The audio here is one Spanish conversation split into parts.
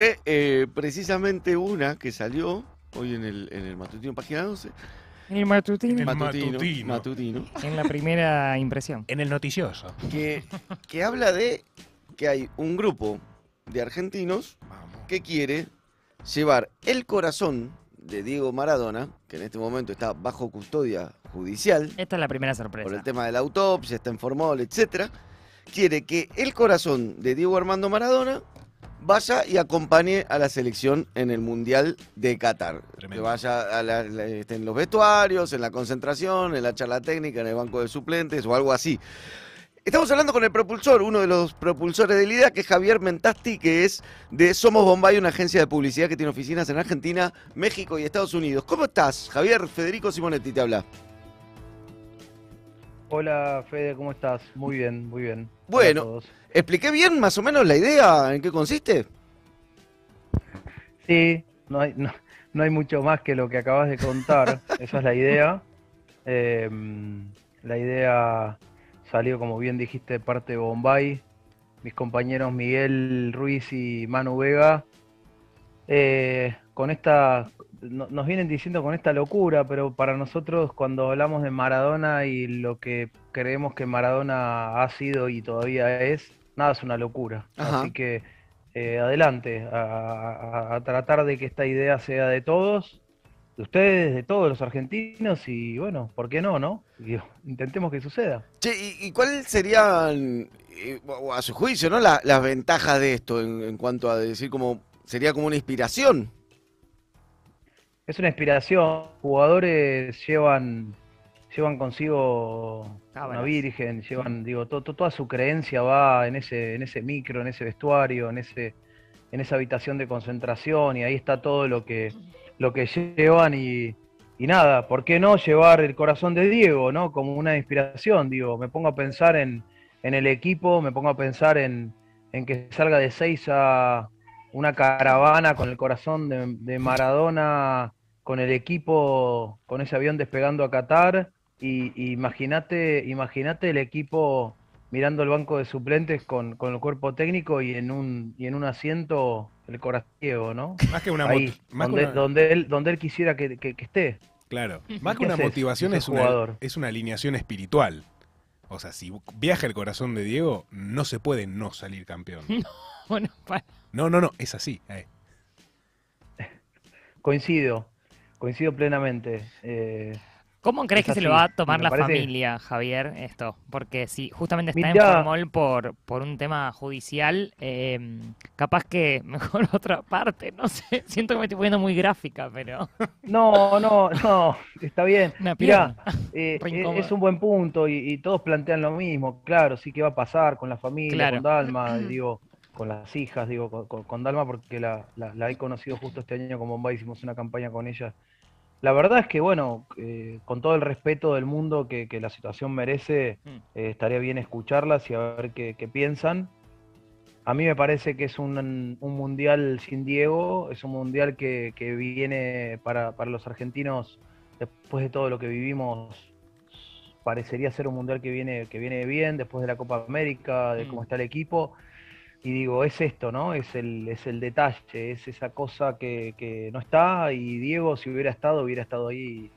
Eh, precisamente una que salió hoy en el, en el matutino, página 12. En el matutino. En el matutino, matutino. matutino, En la primera impresión. En el noticioso. que, que habla de que hay un grupo de argentinos Vamos. que quiere llevar el corazón de Diego Maradona, que en este momento está bajo custodia judicial, Esta es la primera por el sorpresa. tema de la autopsia, está en formol, etcétera, quiere que el corazón de Diego Armando Maradona vaya y acompañe a la selección en el Mundial de Qatar. Tremendo. Que vaya a la- la- esté en los vestuarios, en la concentración, en la charla técnica, en el banco de suplentes o algo así. Estamos hablando con el propulsor, uno de los propulsores de la idea, que es Javier Mentasti, que es de Somos Bombay, una agencia de publicidad que tiene oficinas en Argentina, México y Estados Unidos. ¿Cómo estás, Javier? Federico Simonetti te habla. Hola Fede, ¿cómo estás? Muy bien, muy bien. Bueno. ¿Expliqué bien más o menos la idea en qué consiste? Sí, no hay, no, no hay mucho más que lo que acabas de contar. Esa es la idea. Eh, la idea salió, como bien dijiste, de parte de Bombay. Mis compañeros Miguel Ruiz y Manu Vega. eh, con esta, no- nos vienen diciendo con esta locura, pero para nosotros cuando hablamos de Maradona y lo que creemos que Maradona ha sido y todavía es, nada es una locura. Ajá. Así que eh, adelante, a, a- a tratar de que esta idea sea de todos, de ustedes, de todos los argentinos y bueno, ¿por qué no, no? Digo, intentemos que suceda. Che, ¿y, y cuáles serían, eh, a su juicio, ¿no? la- las ventajas de esto en, en cuanto a decir como sería como una inspiración? Es una inspiración, jugadores llevan llevan consigo una Cábalas. virgen, llevan, digo, to- to- toda su creencia va en ese, en ese micro, en ese vestuario, en ese, en esa habitación de concentración, y ahí está todo lo que, lo que llevan y, y nada, ¿por qué no llevar el corazón de Diego, ¿no? Como una inspiración, digo, me pongo a pensar en, en el equipo, me pongo a pensar en, en que salga de Seiza una caravana con el corazón de, de Maradona, con el equipo, con ese avión despegando a Qatar, y, y imagínate, imagínate el equipo mirando el banco de suplentes con, con el cuerpo técnico y en un, y en un asiento el corazón Diego, ¿no? Más que una, Ahí, que donde, una- donde él, donde él quisiera que, que- que esté. claro, más que ¿Qué una haces? motivación es una, jugador. es una alineación espiritual. O sea, si viaja el corazón de Diego, no se puede no salir campeón. No, no, no, es así. eh. Coincido, coincido plenamente. Eh, ¿Cómo crees Es que se lo va a tomar la parece- familia, Javier, esto? Porque si justamente está en formol por, por un tema judicial, eh, capaz que mejor otra parte, no sé. Siento que me estoy poniendo muy gráfica, pero no, no, no, está bien. pierna. eh, eh, es un buen punto y, y todos plantean lo mismo. Claro, sí que va a pasar con la familia, Claro. con Dalma, digo, con las hijas, digo, con, con- con Dalma porque la, la- la he conocido justo este año con Bombay, hicimos una campaña con ella. La verdad es que, bueno, eh, con todo el respeto del mundo que, que la situación merece, Mm. eh, estaría bien escucharlas y a ver qué, qué piensan. A mí me parece que es un, un mundial sin Diego, es un mundial que, que viene para, para los argentinos, después de todo lo que vivimos, parecería ser un mundial que viene, que viene bien, después de la Copa América, de cómo Mm. está el equipo. Y digo, es esto, ¿no? Es el, es el detalle, es esa cosa que, que no está. Y Diego, si hubiera estado, hubiera estado ahí,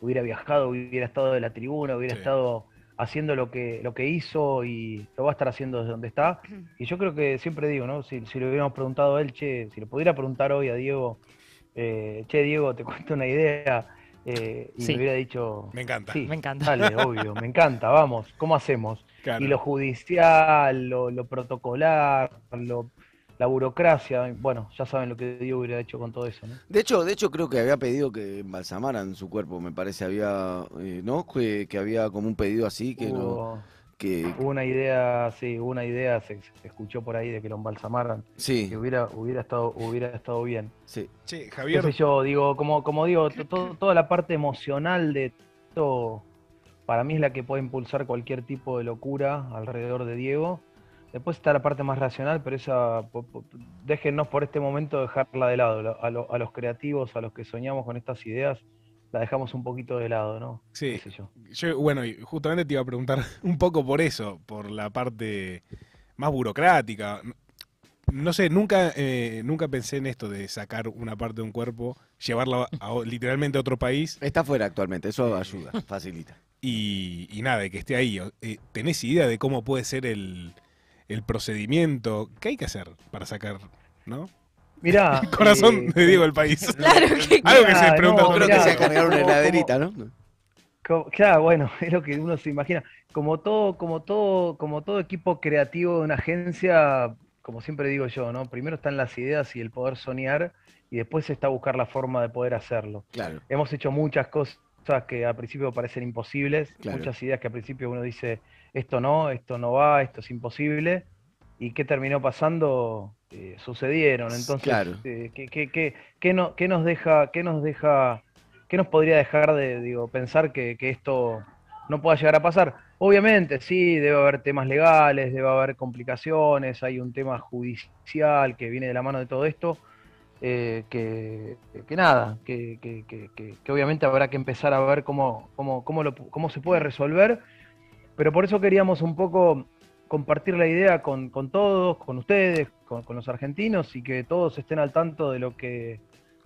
hubiera viajado, hubiera estado de la tribuna, hubiera Sí. estado haciendo lo que, lo que hizo y lo va a estar haciendo desde donde está. Y yo creo que siempre digo, ¿no? Si, si le hubiéramos preguntado a él, che, si le pudiera preguntar hoy a Diego, eh, che, Diego, te cuento una idea, eh, y Sí. me hubiera dicho, Me encanta. sí, Me encanta. dale, obvio, me encanta, vamos, ¿cómo hacemos? Claro. Y lo judicial, lo, lo protocolar, lo- la burocracia, bueno, ya saben lo que Diego hubiera hecho con todo eso, ¿no? De hecho, de hecho creo que había pedido que embalsamaran su cuerpo, me parece, había, eh, ¿no? Que, que había como un pedido así, que no, que, una idea, sí, una idea, se, se escuchó por ahí de que lo embalsamaran, sí, que hubiera, hubiera estado, hubiera estado bien. sí. Qué Javier, sé yo, digo, como, como digo, to- to- toda la parte emocional de esto, para mí es la que puede impulsar cualquier tipo de locura alrededor de Diego. Después está la parte más racional, pero esa, déjennos por este momento dejarla de lado. Lo- A, lo- a los creativos, a los que soñamos con estas ideas, la dejamos un poquito de lado, ¿no? Sí. Qué sé yo. yo, bueno, y justamente te iba a preguntar un poco por eso, por la parte más burocrática. no sé, nunca, eh, nunca pensé en esto de sacar una parte de un cuerpo, llevarla a, literalmente a otro país Está fuera actualmente, eso Eh. ayuda, facilita. y, y nada, de que esté ahí. Eh, ¿Tenés idea de cómo puede ser el, el procedimiento? ¿Qué hay que hacer para sacar, no? Mirá. Corazón eh, de Diego el país. Claro que Algo que se pregunta no, Creo que se cargado una heladerita, ¿no? Claro, bueno, es lo que uno se imagina. Como todo, como todo, como todo equipo creativo de una agencia, como siempre digo yo, ¿no? Primero están las ideas y el poder soñar, y después está buscar la forma de poder hacerlo. Claro. Hemos hecho muchas cosas que al principio parecen imposibles, Claro. muchas ideas que al principio uno dice, esto no, esto no va, esto es imposible, y qué terminó pasando, Eh, sucedieron. Entonces, Claro. eh, ¿qué, qué- qué- qué no- qué nos deja, qué nos deja, qué nos podría dejar de, digo, pensar que, que esto no pueda llegar a pasar? Obviamente, sí, debe haber temas legales, debe haber complicaciones, hay un tema judicial que viene de la mano de todo esto, eh, que, que nada, que, que- que- obviamente habrá que empezar a ver cómo, cómo, cómo, lo- cómo se puede resolver, pero por eso queríamos un poco compartir la idea con, con todos, con ustedes, con, con los argentinos y que todos estén al tanto de lo que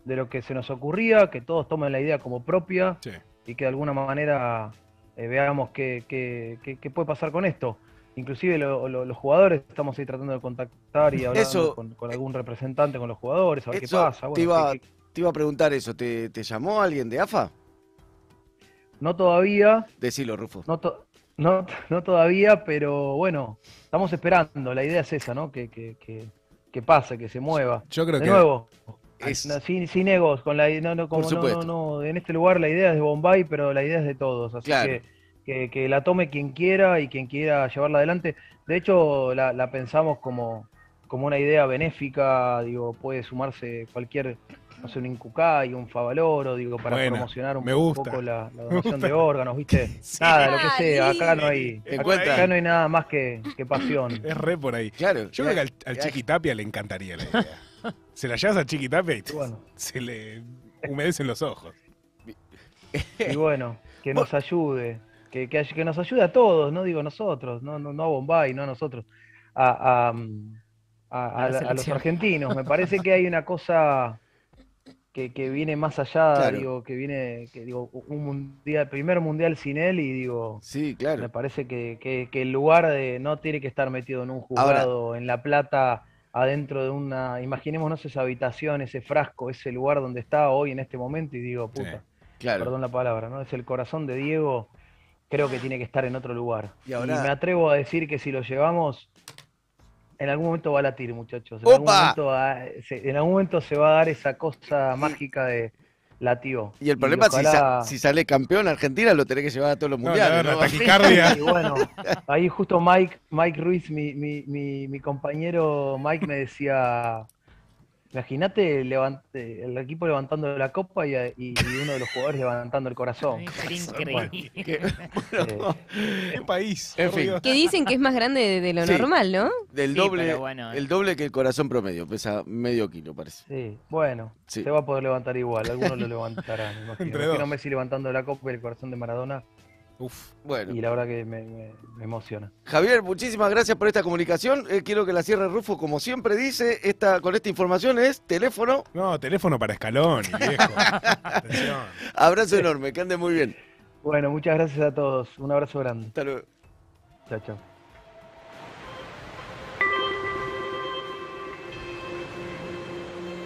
de lo que se nos ocurría, que todos tomen la idea como propia Sí. y que de alguna manera eh, veamos qué, qué- qué- qué puede pasar con esto. Inclusive lo- lo- los jugadores estamos ahí tratando de contactar y hablar con, con algún representante con los jugadores, a ver qué pasa. te, iba, te iba a preguntar eso, ¿te, te llamó alguien de AFA? no todavía, Decilo, Rufo. no, to- no, no todavía, pero bueno, estamos esperando. La idea es esa, ¿no? Que, que, que, que pase, que se mueva. Yo creo De que nuevo, Es- no, sin, sin egos, con la no, no, como, Por no, no, en este lugar la idea es de Bombay, pero la idea es de todos, así Claro. que, que, que la tome quien quiera y quien quiera llevarla adelante. De hecho, la, la pensamos como, como una idea benéfica, digo, puede sumarse cualquier, no sé, un Incucay, un Favaloro, digo, para Buena, promocionar un poco la, la donación de órganos, ¿viste? Sí. Nada, lo que Ah, sea, acá no hay, Acá no hay nada más que, que pasión. es re por ahí. Claro. Yo creo que al, al ya- Chiqui Tapia le encantaría la idea. Se la llevas al Chiqui Tapia y te- Bueno. se le humedecen los ojos. Y bueno, que nos ayude, que, que, nos ayude a todos, no digo nosotros, no, no, no a Bombay, no a nosotros, a, a, mm, a- A a a los argentinos. Me parece que hay una cosa que, que viene más allá, Claro. digo, que viene, que digo, un mundial, primer mundial sin él y digo, Sí, me claro. parece que, que- que el lugar de no tiene que estar metido en un Ahora- juzgado, en La Plata, adentro de una, imaginémonos esa habitación, ese frasco, ese lugar donde está hoy en este momento y digo, Sí. puta Claro. perdón la palabra, ¿no? Es el corazón de Diego, creo que tiene que estar en otro lugar. Y ahora- me atrevo a decir que si lo llevamos, en algún momento va a latir, muchachos. En, algún momento, va- se, en algún momento se va a dar esa cosa mágica de latió. Y el problema es si, ojalá- sa- si sale campeón Argentina, lo tenés que llevar a todos los No, mundiales. la ¿no? taquicardia. Y bueno, ahí justo Mike, Mike Ruiz, mi, mi, mi, mi compañero Mike me decía, imagínate el equipo levantando la copa y, uno de los jugadores levantando el corazón. Increíble. Que- Eh, ¿Qué país? En fin. Que dicen que es más grande de, lo Sí. normal, ¿no? del doble, bueno, el doble que el corazón promedio, pesa medio kilo, parece. Sí, bueno, Sí. se va a poder levantar igual, algunos lo levantarán, imagino. Entre Imagino dos. Messi levantando la copa y el corazón de Maradona, Uf. Bueno, y la verdad que me, me- me emociona. Javier, muchísimas gracias por esta comunicación. Eh, quiero que la cierre Rufo, como siempre dice, esta, con esta información es teléfono. No, teléfono para escalón, viejo. Atención. Abrazo enorme, que ande muy bien. Bueno, muchas gracias a todos, un abrazo grande. Hasta luego. Chao, chao.